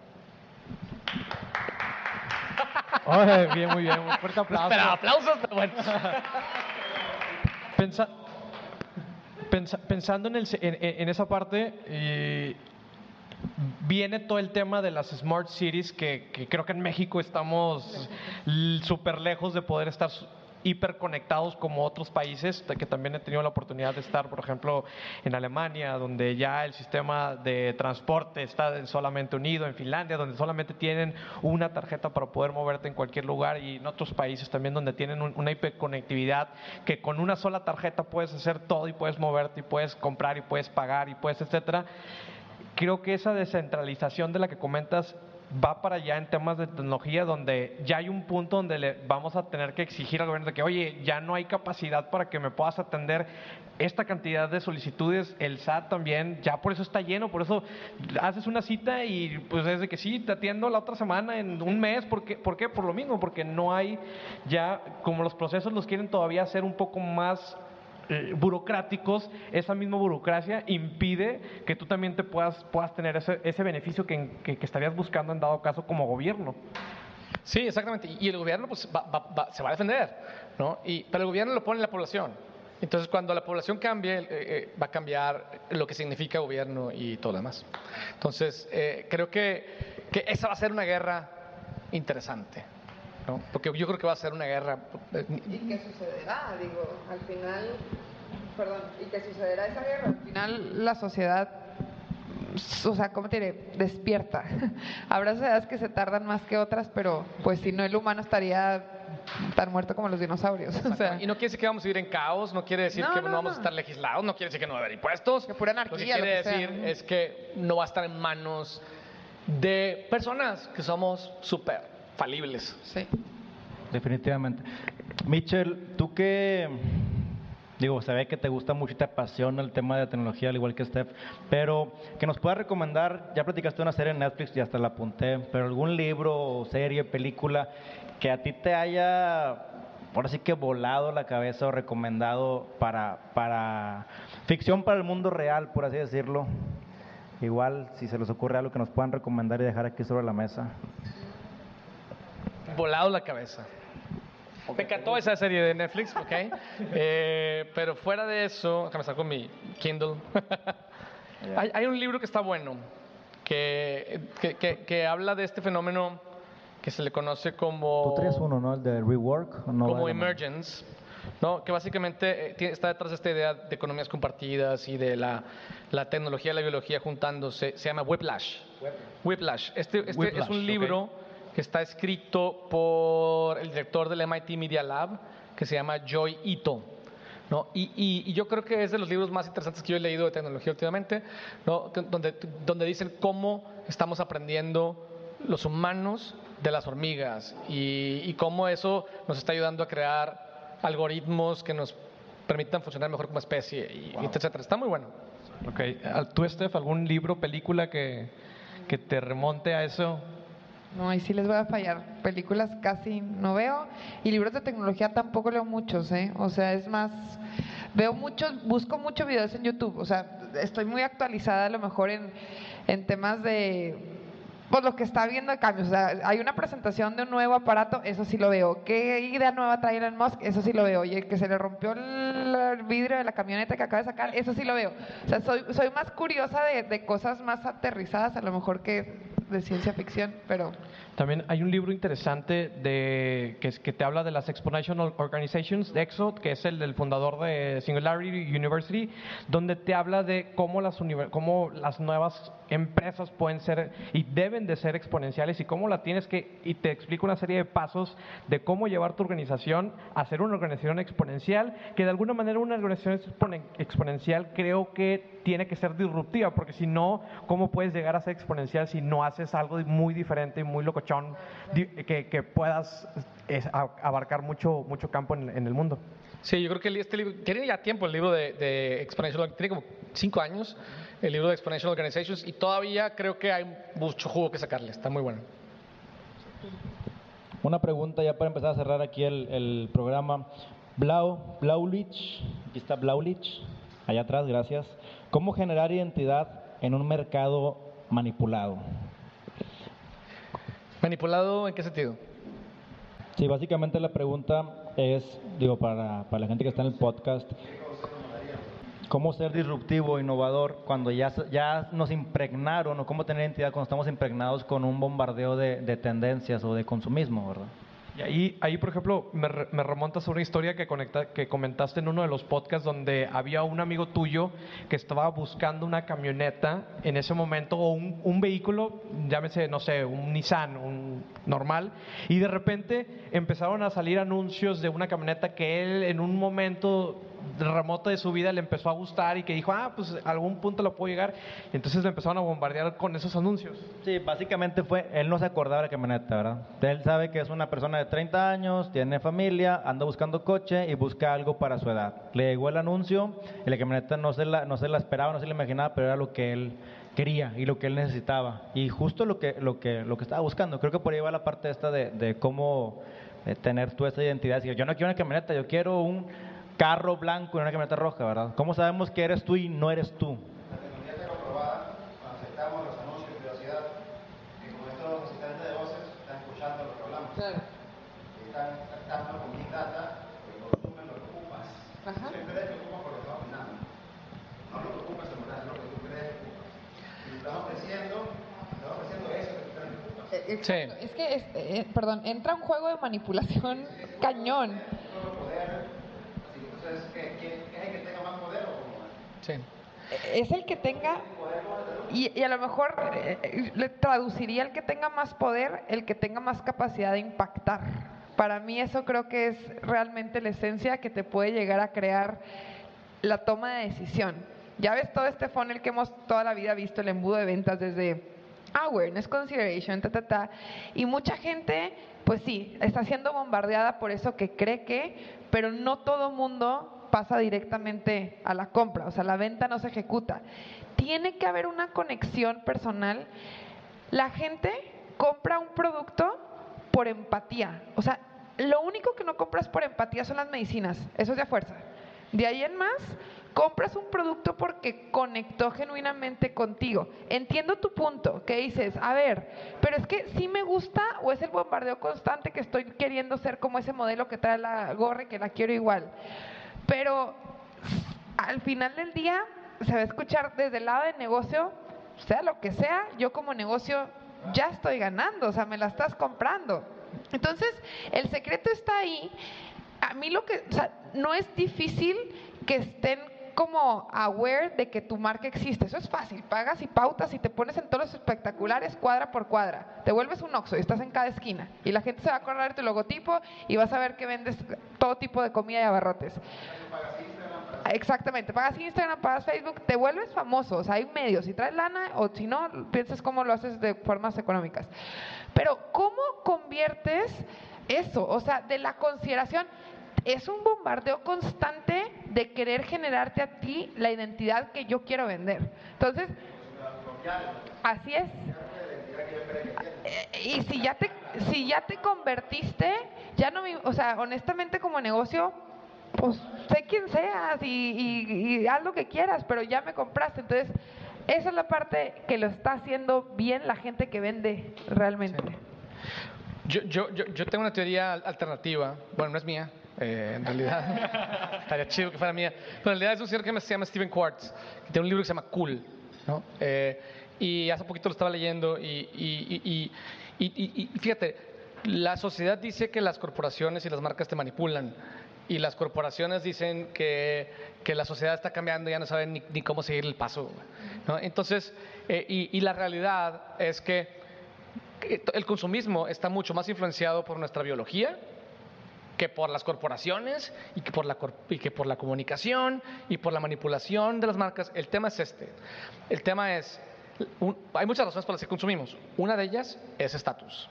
bien, muy bien, un fuerte aplauso. Espera, aplausos, pero bueno. pensando en, el, en, esa parte, eh, viene todo el tema de las smart cities que, creo que en México estamos súper lejos de poder estar hiperconectados como otros países, que también he tenido la oportunidad de estar, por ejemplo, en Alemania, donde ya el sistema de transporte está solamente unido, en Finlandia, donde solamente tienen una tarjeta para poder moverte en cualquier lugar, y en otros países también donde tienen una hiperconectividad, que con una sola tarjeta puedes hacer todo y puedes moverte y puedes comprar y puedes pagar y puedes, etcétera. Creo que esa descentralización de la que comentas va para allá en temas de tecnología donde ya hay un punto donde le vamos a tener que exigir al gobierno de que, oye, ya no hay capacidad para que me puedas atender esta cantidad de solicitudes, el SAT también, ya por eso está lleno, por eso haces una cita y pues es de que sí, te atiendo la otra semana, en un mes, ¿por qué? ¿Por qué? Por lo mismo, porque no hay ya, como los procesos los quieren todavía hacer un poco más eh, burocráticos, esa misma burocracia impide que tú también te puedas, puedas tener ese, ese beneficio que, que, estarías buscando en dado caso como gobierno. Sí, exactamente. Y el gobierno pues, se va a defender, ¿no? Y, pero el gobierno lo pone en la población. Entonces, cuando la población cambie, eh, eh, va a cambiar lo que significa gobierno y todo lo demás. Entonces, creo que, que esa va a ser una guerra interesante. ¿No? Porque yo creo que va a ser una guerra. ¿Y qué sucederá? Digo, al final, perdón, ¿y qué sucederá esa guerra? Al final la sociedad, o sea, ¿cómo te diré? Despierta. *laughs* Habrá sociedades que se tardan más que otras, pero pues si no el humano estaría tan muerto como los dinosaurios. *laughs* O sea, y no quiere decir que vamos a vivir en caos, no quiere decir que no, vamos a estar legislados, no quiere decir que no va a haber impuestos. Que pura anarquía. Lo que quiere decir es que no va a estar en manos de personas que somos súper falibles. Sí. Definitivamente. Mitchell, tú que, digo, se ve que te gusta mucho y te apasiona el tema de tecnología, al igual que Steph, pero que nos puedas recomendar, ya platicaste una serie en Netflix y hasta la apunté, pero algún libro, serie, película que a ti te haya, ahora sí que volado la cabeza o recomendado para, para ficción para el mundo real, por así decirlo. Igual, si se les ocurre algo que nos puedan recomendar y dejar aquí sobre la mesa volado la cabeza. Me encantó esa serie de Netflix, ¿ok? *laughs* Eh, pero fuera de eso, déjame estar con mi Kindle. hay, un libro que está bueno, que, que, que, habla de este fenómeno que se le conoce como... Tú traes uno, ¿no? El de Rework. como Emergence. ¿no? que básicamente eh, está detrás de esta idea de economías compartidas y de la, la tecnología y la biología juntándose, se llama Whiplash. Whiplash. Este, este es un libro que está escrito por el director del MIT Media Lab, que se llama Joy Ito. ¿no? Y, y, yo creo que es de los libros más interesantes que yo he leído de tecnología últimamente, ¿no? donde, donde dicen cómo estamos aprendiendo los humanos de las hormigas y, y, cómo eso nos está ayudando a crear algoritmos que nos permitan funcionar mejor como especie, y, etcétera. Está muy bueno. Ok. ¿Tú, Steph, algún libro, película que, que te remonte a eso? No, ahí sí les voy a fallar. Películas casi no veo y libros de tecnología tampoco leo muchos, ¿eh? O sea, es más, veo muchos, busco muchos videos en YouTube. O sea, estoy muy actualizada a lo mejor en, en temas de pues lo que está viendo de cambios. O sea, hay una presentación de un nuevo aparato, eso sí lo veo. ¿Qué idea nueva trae Elon Musk? Eso sí lo veo. Oye, que se le rompió el vidrio de la camioneta que acaba de sacar, eso sí lo veo. O sea, soy, soy más curiosa de, de cosas más aterrizadas a lo mejor que de ciencia ficción, pero... También hay un libro interesante de, que, que te habla de las Exponential Organizations de EXO, que es el del fundador de Singularity University, donde te habla de cómo las, cómo las nuevas empresas pueden ser y deben de ser exponenciales y cómo la tienes que, y te explica una serie de pasos de cómo llevar tu organización a ser una organización exponencial, que de alguna manera una organización exponencial creo que tiene que ser disruptiva, porque si no, ¿cómo puedes llegar a ser exponencial si no haces algo muy diferente y muy locochón que, que puedas abarcar mucho, mucho campo en, el mundo? Sí, yo creo que este libro, tiene ya tiempo el libro de, de Exponential, tiene como cinco años el libro de Exponential Organizations y todavía creo que hay mucho jugo que sacarle, está muy bueno. Una pregunta ya para empezar a cerrar aquí el, el programa. Blau, Blaulich, aquí está Blaulich, allá atrás, gracias. ¿Cómo generar identidad en un mercado manipulado? ¿Manipulado en qué sentido? Sí, básicamente la pregunta es, digo, para, para la gente que está en el podcast, ¿cómo ser disruptivo, innovador, cuando ya, ya nos impregnaron, o cómo tener identidad cuando estamos impregnados con un bombardeo de, de tendencias o de consumismo, verdad? Y ahí, ahí por ejemplo, me, me remontas a una historia que, conecta, que comentaste en uno de los podcasts donde había un amigo tuyo que estaba buscando una camioneta en ese momento o un, un vehículo, llámese, no sé, un Nissan, un normal, y de repente empezaron a salir anuncios de una camioneta que él en un momento remoto de su vida le empezó a gustar y que dijo, ah, pues algún punto lo puedo llegar. Entonces le empezaron a bombardear con esos anuncios. Sí, básicamente fue, él no se acordaba de la camioneta, ¿verdad? Él sabe que es una persona de 30 años, tiene familia, anda buscando coche y busca algo para su edad. Le llegó el anuncio y la camioneta no se la, no se la esperaba, no se la imaginaba, pero era lo que él quería y lo que él necesitaba. Y justo lo que, lo que, lo que estaba buscando. Creo que por ahí va la parte esta de, de cómo eh, tener tú esa identidad. Yo no quiero una camioneta, yo quiero un carro blanco y una camioneta roja, ¿verdad? ¿Cómo sabemos que eres tú y no eres tú? La tecnología está comprobada, aceptamos los anuncios de privacidad, que con estos asistentes de voces están escuchando lo que hablamos. Claro. Están captando con Big Data, el consumen lo que ocupas. Ajá. Tú crees que ocupas por lo que estás opinando. No lo que ocupas en verdad, es lo que tú crees que ocupas. Y lo estás ofreciendo, estás ofreciendo eso que tú crees que ocupas. Sí. Es que, es, eh, perdón, entra un juego de manipulación *laughs* cañón. Es el que tenga, y, a lo mejor eh, le traduciría el que tenga más poder, el que tenga más capacidad de impactar. Para mí eso creo que es realmente la esencia que te puede llegar a crear la toma de decisión. Ya ves todo este funnel que hemos toda la vida visto, el embudo de ventas desde awareness, consideration, ta, ta, ta. Y mucha gente, pues sí, está siendo bombardeada por eso que cree que, pero no todo mundo pasa directamente a la compra, o sea, la venta no se ejecuta. Tiene que haber una conexión personal. La gente compra un producto por empatía, o sea, lo único que no compras por empatía son las medicinas, eso es de fuerza. De ahí en más, compras un producto porque conectó genuinamente contigo. Entiendo tu punto, que dices, a ver, pero es que sí me gusta o es el bombardeo constante que estoy queriendo ser como ese modelo que trae la gorra y que la quiero igual. Pero al final del día se va a escuchar desde el lado de negocio, sea lo que sea, yo como negocio ya estoy ganando, o sea, me la estás comprando. Entonces, el secreto está ahí. A mí lo que, o sea, no es difícil que estén como aware de que tu marca existe. Eso es fácil. Pagas y pautas y te pones en todos los espectaculares cuadra por cuadra. Te vuelves un Oxxo y estás en cada esquina. Y la gente se va a acordar de tu logotipo y vas a ver que vendes todo tipo de comida y abarrotes. Exactamente, pagas Instagram, pagas Facebook, te vuelves famoso, o sea, hay medios, si traes lana o si no, piensas cómo lo haces de formas económicas. Pero ¿cómo conviertes eso? O sea, de la consideración, es un bombardeo constante de querer generarte a ti la identidad que yo quiero vender. Entonces, así es. Y si ya te si ya te convertiste, ya no, o sea, honestamente como negocio, pues sé quién seas y, y haz lo que quieras, pero ya me compraste. Entonces, esa es la parte que lo está haciendo bien la gente que vende realmente. Yo, yo, yo, yo tengo una teoría alternativa, bueno, no es mía, eh, en realidad. *laughs* Estaría chido que fuera mía. Pero en realidad es un señor que se llama Steven Quartz, que tiene un libro que se llama Cool. ¿no? Eh, y hace poquito lo estaba leyendo y, y, y, y, fíjate, la sociedad dice que las corporaciones y las marcas te manipulan. Y las corporaciones dicen que, que la sociedad está cambiando y ya no saben ni, ni cómo seguir el paso. ¿no? Entonces, eh, y, la realidad es que el consumismo está mucho más influenciado por nuestra biología que por las corporaciones y que por la, y que por la comunicación y por la manipulación de las marcas. El tema es este. El tema es, hay muchas razones por las que consumimos. Una de ellas es estatus.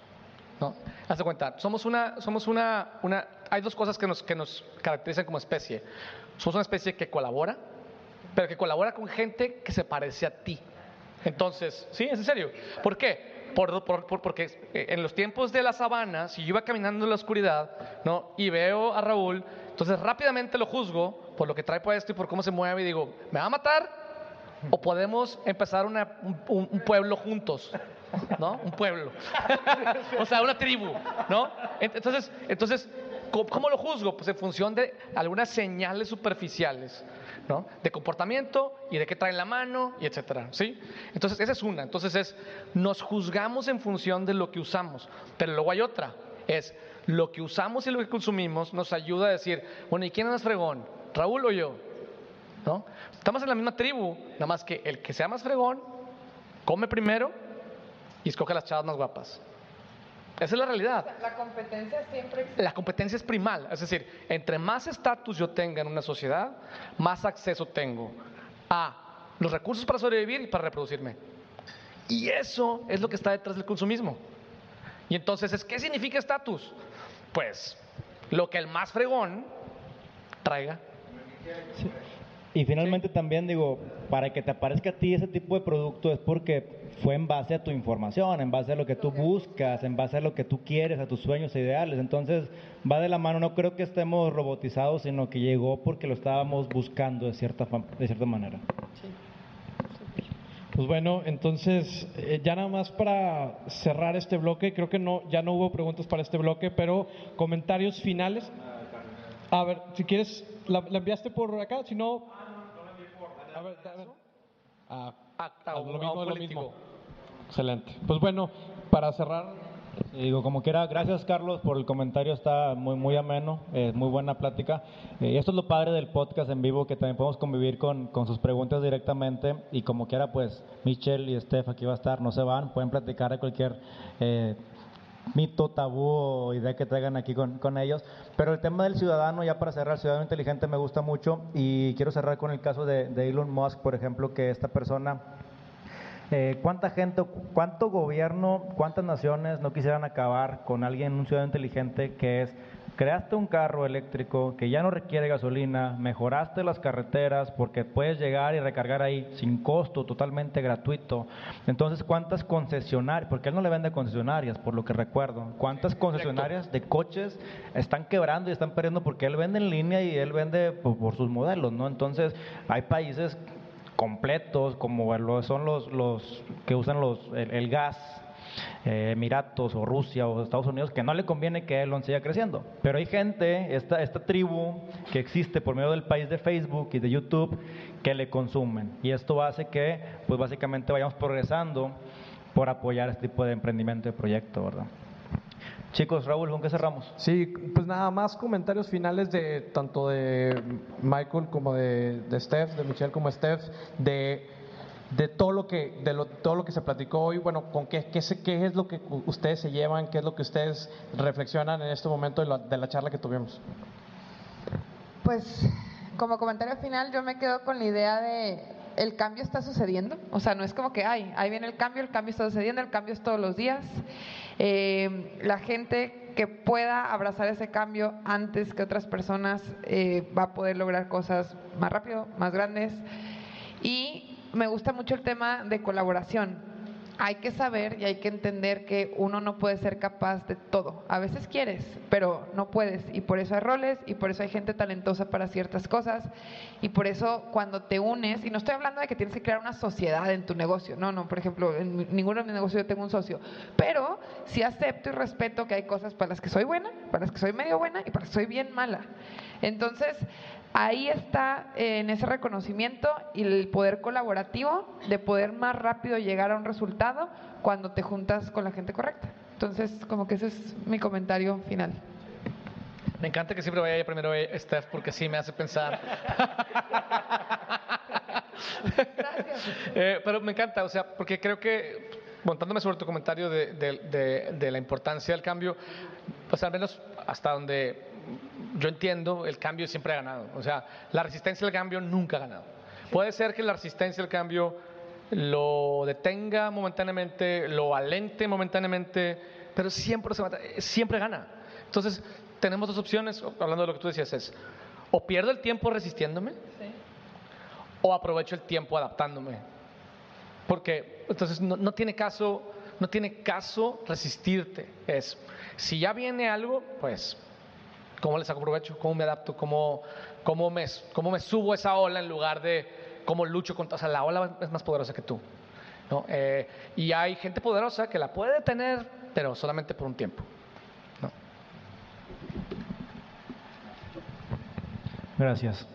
¿no? Haz de cuenta, somos una, somos una, una, hay dos cosas que nos, que nos caracterizan como especie. Somos una especie que colabora, pero que colabora con gente que se parece a ti. Entonces, sí, es en serio. ¿Por qué? Por, porque eh, en los tiempos de la sabana, si yo iba caminando en la oscuridad, ¿no? Y veo a Raúl, entonces rápidamente lo juzgo por lo que trae puesto y por cómo se mueve y digo, ¿me va a matar? ¿O podemos empezar una, un, pueblo juntos? ¿No? Un pueblo. *laughs* o sea, una tribu, ¿no? Entonces, entonces ¿cómo lo juzgo? Pues en función de algunas señales superficiales. De comportamiento y de qué traen la mano y etcétera, ¿sí? Entonces, esa es una. Entonces es, nos juzgamos en función de lo que usamos. Pero luego hay otra, es lo que usamos y lo que consumimos nos ayuda a decir, bueno, ¿y quién es más fregón? ¿Raúl o yo? ¿No? Estamos en la misma tribu, nada más que el que sea más fregón come primero y escoge las chavas más guapas. Esa es la realidad. La competencia siempre existe. La competencia es primal. Es decir, entre más estatus yo tenga en una sociedad, más acceso tengo a los recursos para sobrevivir y para reproducirme. Y eso es lo que está detrás del consumismo. Y entonces, ¿qué significa estatus? Pues lo que el más fregón traiga. Y finalmente también digo, para que te aparezca a ti ese tipo de producto es porque fue en base a tu información, en base a lo que tú buscas, en base a lo que tú quieres, a tus sueños e ideales. Entonces va de la mano, no creo que estemos robotizados, sino que llegó porque lo estábamos buscando de cierta, de cierta manera. Pues bueno, entonces eh, ya nada más para cerrar este bloque, creo que no, ya no hubo preguntas para este bloque, pero comentarios finales. A ver, si quieres, ¿la, enviaste por acá? Si no... A ver, a ver. Ah, lo mismo, lo mismo. Excelente. Pues bueno, para cerrar. digo, como quiera, gracias Carlos por el comentario, está muy muy ameno, es muy buena plática. Eh, y esto es lo padre del podcast en vivo, que también podemos convivir con, con sus preguntas directamente. Y como quiera, pues Michelle y Steph aquí va a estar, no se van, pueden platicar de cualquier eh, mito, tabú o idea que traigan aquí con, con, ellos. Pero el tema del ciudadano, ya para cerrar, ciudadano inteligente me gusta mucho y quiero cerrar con el caso de, de Elon Musk, por ejemplo, que esta persona, eh, ¿cuánta gente, cuánto gobierno, cuántas naciones no quisieran acabar con alguien, un ciudadano inteligente que es creaste un carro eléctrico que ya no requiere gasolina, mejoraste las carreteras porque puedes llegar y recargar ahí sin costo, totalmente gratuito. Entonces, ¿cuántas concesionarias? Porque él no le vende concesionarias, por lo que recuerdo. ¿Cuántas concesionarias de coches están quebrando y están perdiendo porque él vende en línea y él vende por, sus modelos, ¿no? Entonces, hay países completos como son los, los que usan los, el gas eh, Emiratos o Rusia o Estados Unidos, que no le conviene que Elon siga creciendo. Pero hay gente, esta, esta tribu que existe por medio del país de Facebook y de YouTube, que le consumen. Y esto hace que, pues básicamente vayamos progresando por apoyar este tipo de emprendimiento, de proyecto, ¿verdad? Chicos, Raúl, ¿con qué cerramos? Sí, pues nada más comentarios finales de tanto de Michael como de, de Steph, de Michelle como Steph, de de todo lo que de lo, todo lo que se platicó hoy, bueno, con qué, qué, qué, es lo que ustedes se llevan, qué es lo que ustedes reflexionan en este momento de la, de la charla que tuvimos. Pues como comentario final yo me quedo con la idea de el cambio está sucediendo, o sea, no es como que, ay, ahí viene el cambio, el cambio está sucediendo, el cambio es todos los días. Eh, la gente que pueda abrazar ese cambio antes que otras personas eh, va a poder lograr cosas más rápido, más grandes. Y me gusta mucho el tema de colaboración. hay que saber y hay que entender que uno no puede ser capaz de todo. A veces quieres, pero no puedes. Y por eso hay roles y por eso hay gente talentosa para ciertas cosas. Y por eso cuando te unes, y no estoy hablando de que tienes que crear una sociedad en tu negocio, no, no, por ejemplo, en ninguno de mis negocios yo tengo un socio, pero sí acepto y respeto que hay cosas para las que soy buena, para las que soy medio buena y para las que soy bien mala. Entonces, ahí está eh, en ese reconocimiento y el poder colaborativo de poder más rápido llegar a un resultado cuando te juntas con la gente correcta. Entonces, como que ese es mi comentario final. Me encanta que siempre vaya primero eh, Steph porque sí me hace pensar. Gracias. *laughs* Eh, pero me encanta, o sea, porque creo que, montándome sobre tu comentario de, de la importancia del cambio, pues al menos hasta donde yo entiendo, el cambio siempre ha ganado. O sea, la resistencia al cambio nunca ha ganado. Puede ser que la resistencia al cambio lo detenga momentáneamente, lo alente momentáneamente, pero siempre, siempre gana. Entonces, tenemos dos opciones, hablando de lo que tú decías, es o pierdo el tiempo resistiéndome o aprovecho el tiempo adaptándome. Porque entonces no, no, tiene caso, no tiene caso resistirte. Es si ya viene algo, pues ¿Cómo les saco provecho? ¿Cómo me adapto? ¿Cómo, cómo, me, ¿Cómo me subo a esa ola en lugar de cómo lucho contra... O sea, la ola es más poderosa que tú. ¿no? Eh, y hay gente poderosa que la puede detener, pero solamente por un tiempo. ¿no? Gracias.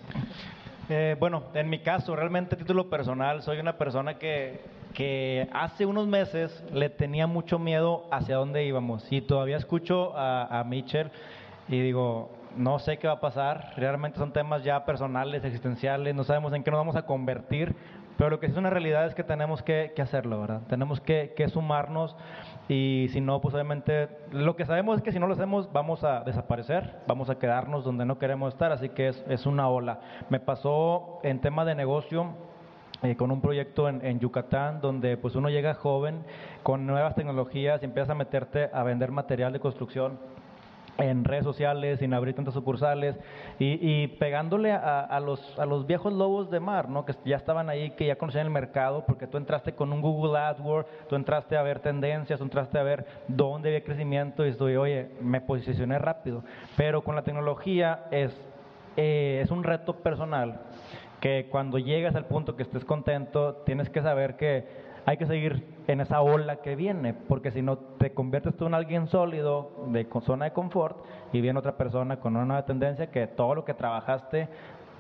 Eh, bueno, en mi caso, realmente título personal, soy una persona que, que hace unos meses le tenía mucho miedo hacia dónde íbamos. Y todavía escucho a, a Mitchell y digo, no sé qué va a pasar, realmente son temas ya personales, existenciales, no sabemos en qué nos vamos a convertir, pero lo que es una realidad es que tenemos que, hacerlo, ¿verdad? Tenemos que, sumarnos. Y si no, pues obviamente lo que sabemos es que si no lo hacemos vamos a desaparecer, vamos a quedarnos donde no queremos estar, así que es, una ola. Me pasó en tema de negocio, eh, con un proyecto en, en, Yucatán donde pues uno llega joven con nuevas tecnologías y empieza a meterte a vender material de construcción en redes sociales, sin abrir tantas sucursales y, pegándole a, los, a los viejos lobos de mar, ¿no? que ya estaban ahí, que ya conocían el mercado, porque tú entraste con un Google AdWords, tú entraste a ver tendencias, entraste a ver dónde había crecimiento y estoy, oye, me posicioné rápido. Pero con la tecnología es, eh, es un reto personal que cuando llegas al punto que estés contento, tienes que saber que hay que seguir en esa ola que viene, porque si no te conviertes tú en alguien sólido, de zona de confort, y viene otra persona con una nueva tendencia que todo lo que trabajaste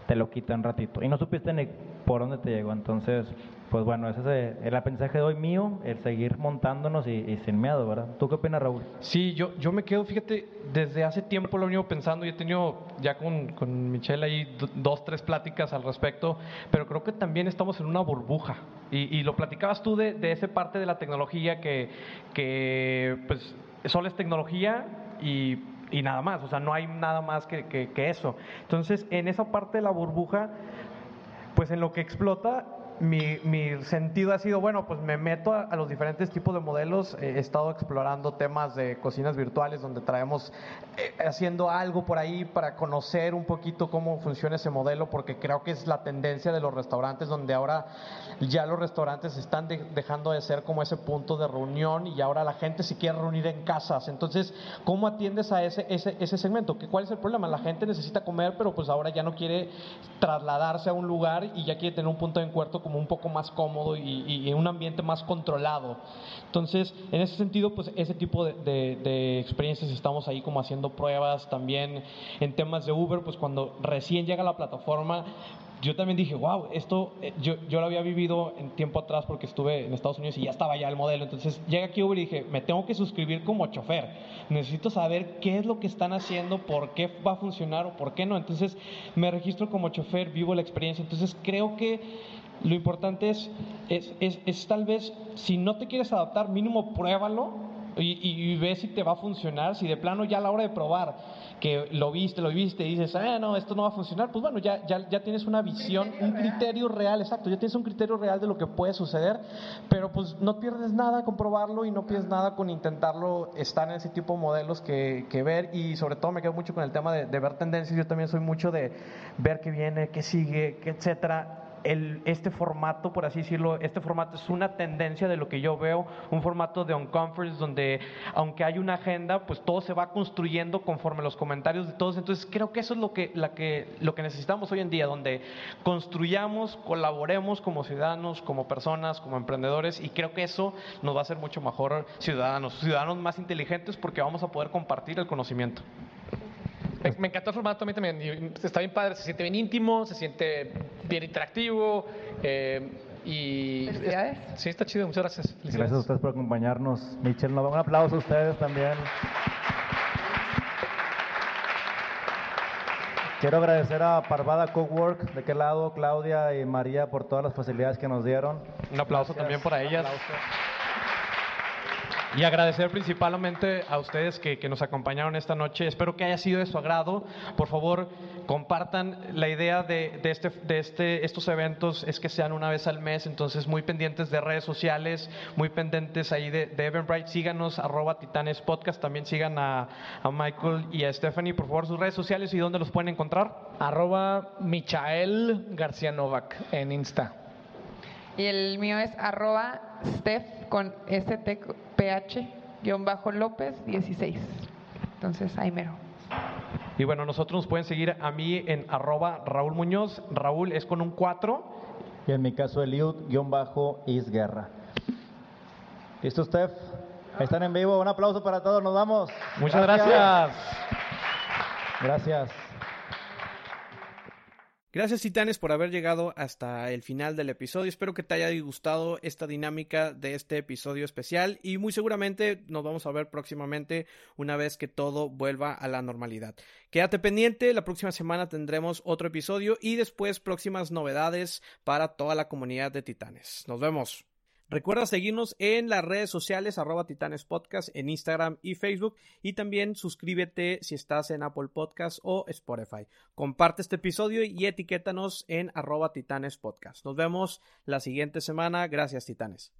te lo quita un ratito. Y no supiste ni por dónde te llegó. Entonces, pues bueno, ese es el aprendizaje de hoy mío, el seguir montándonos y, sin miedo, ¿verdad? ¿Tú qué opinas, Raúl? Sí, yo, yo me quedo, fíjate, desde hace tiempo lo he venido pensando y he tenido ya con, con Michelle ahí dos, tres pláticas al respecto, pero creo que también estamos en una burbuja. Y, lo platicabas tú de, de esa parte de la tecnología que, que pues, solo es tecnología y y nada más, o sea, no hay nada más que, que, eso. Entonces, en esa parte de la burbuja, pues en lo que explota mi, mi, sentido ha sido, bueno, pues me meto a, los diferentes tipos de modelos. he estado explorando temas de cocinas virtuales donde traemos eh, haciendo algo por ahí para conocer un poquito cómo funciona ese modelo, porque creo que es la tendencia de los restaurantes donde ahora ya los restaurantes están dejando de ser como ese punto de reunión y ahora la gente se quiere reunir en casas. Entonces, ¿cómo atiendes a ese, ese, ese segmento? ¿Cuál es el problema? La gente necesita comer, pero pues ahora ya no quiere trasladarse a un lugar y ya quiere tener un punto de encuentro como un poco más cómodo y, en un ambiente más controlado. Entonces, en ese sentido, pues ese tipo de, experiencias estamos ahí como haciendo pruebas también en temas de Uber, pues cuando recién llega la plataforma, yo también dije, wow, esto eh, yo, yo lo había vivido en tiempo atrás porque estuve en Estados Unidos y ya estaba ya el modelo. Entonces llega aquí Uber y dije, me tengo que suscribir como chofer. Necesito saber qué es lo que están haciendo, por qué va a funcionar o por qué no. Entonces me registro como chofer, vivo la experiencia. Entonces creo que lo importante es, es, es, tal vez, si no te quieres adaptar, mínimo pruébalo y, y, ve si te va a funcionar. Si de plano ya a la hora de probar, que lo viste, lo viste y dices, ah, no, esto no va a funcionar, pues bueno, ya, ya, ya tienes una visión, un criterio real, exacto, ya tienes un criterio real de lo que puede suceder, pero pues no pierdes nada con probarlo y no pierdes nada con intentarlo estar en ese tipo de modelos que, que ver y sobre todo me quedo mucho con el tema de, de ver tendencias, yo también soy mucho de ver qué viene, qué sigue, qué etcétera el, este formato, por así decirlo, este formato es una tendencia de lo que yo veo, un formato de on-conference donde aunque hay una agenda, pues todo se va construyendo conforme los comentarios de todos. Entonces creo que eso es lo que, la que, lo que necesitamos hoy en día, donde construyamos, colaboremos como ciudadanos, como personas, como emprendedores y creo que eso nos va a hacer mucho mejor ciudadanos, ciudadanos más inteligentes porque vamos a poder compartir el conocimiento. Me, encantó el formato a mí también. Está bien padre, se siente bien íntimo, se siente bien interactivo. Eh, y sí, está chido, muchas gracias. Gracias a ustedes por acompañarnos. Michelle, un aplauso a ustedes también. Quiero agradecer a Parvada Cookwork, de qué lado, Claudia y María, por todas las facilidades que nos dieron. Un aplauso también por ellas. Y agradecer principalmente a ustedes que, nos acompañaron esta noche. Espero que haya sido de su agrado. Por favor, compartan la idea de, este, de este, estos eventos, es que sean una vez al mes, entonces muy pendientes de redes sociales, muy pendientes ahí de, de Eventbrite. Síganos, arroba Titanes Podcast. También sigan a, a, Michael y a Stephanie, por favor, sus redes sociales y dónde los pueden encontrar. Arroba Michael García Novak en Insta. Y el mío es arroba Steph con STPH-López 16. Entonces, ahí mero. Y bueno, nosotros nos pueden seguir a mí en arroba Raúl Muñoz. Raúl es con un 4. Y en mi caso, Eliud-Isguerra. ¿Listo, Steph? Están en vivo. Un aplauso para todos. Nos vamos. Muchas gracias. Gracias. Gracias Titanes por haber llegado hasta el final del episodio. Espero que te haya gustado esta dinámica de este episodio especial y muy seguramente nos vamos a ver próximamente una vez que todo vuelva a la normalidad. Quédate pendiente, la próxima semana tendremos otro episodio y después próximas novedades para toda la comunidad de Titanes. Nos vemos. Recuerda seguirnos en las redes sociales arroba Titanes Podcast en Instagram y Facebook y también suscríbete si estás en Apple Podcast o Spotify. Comparte este episodio y etiquétanos en arroba Titanes Podcast. Nos vemos la siguiente semana. Gracias Titanes.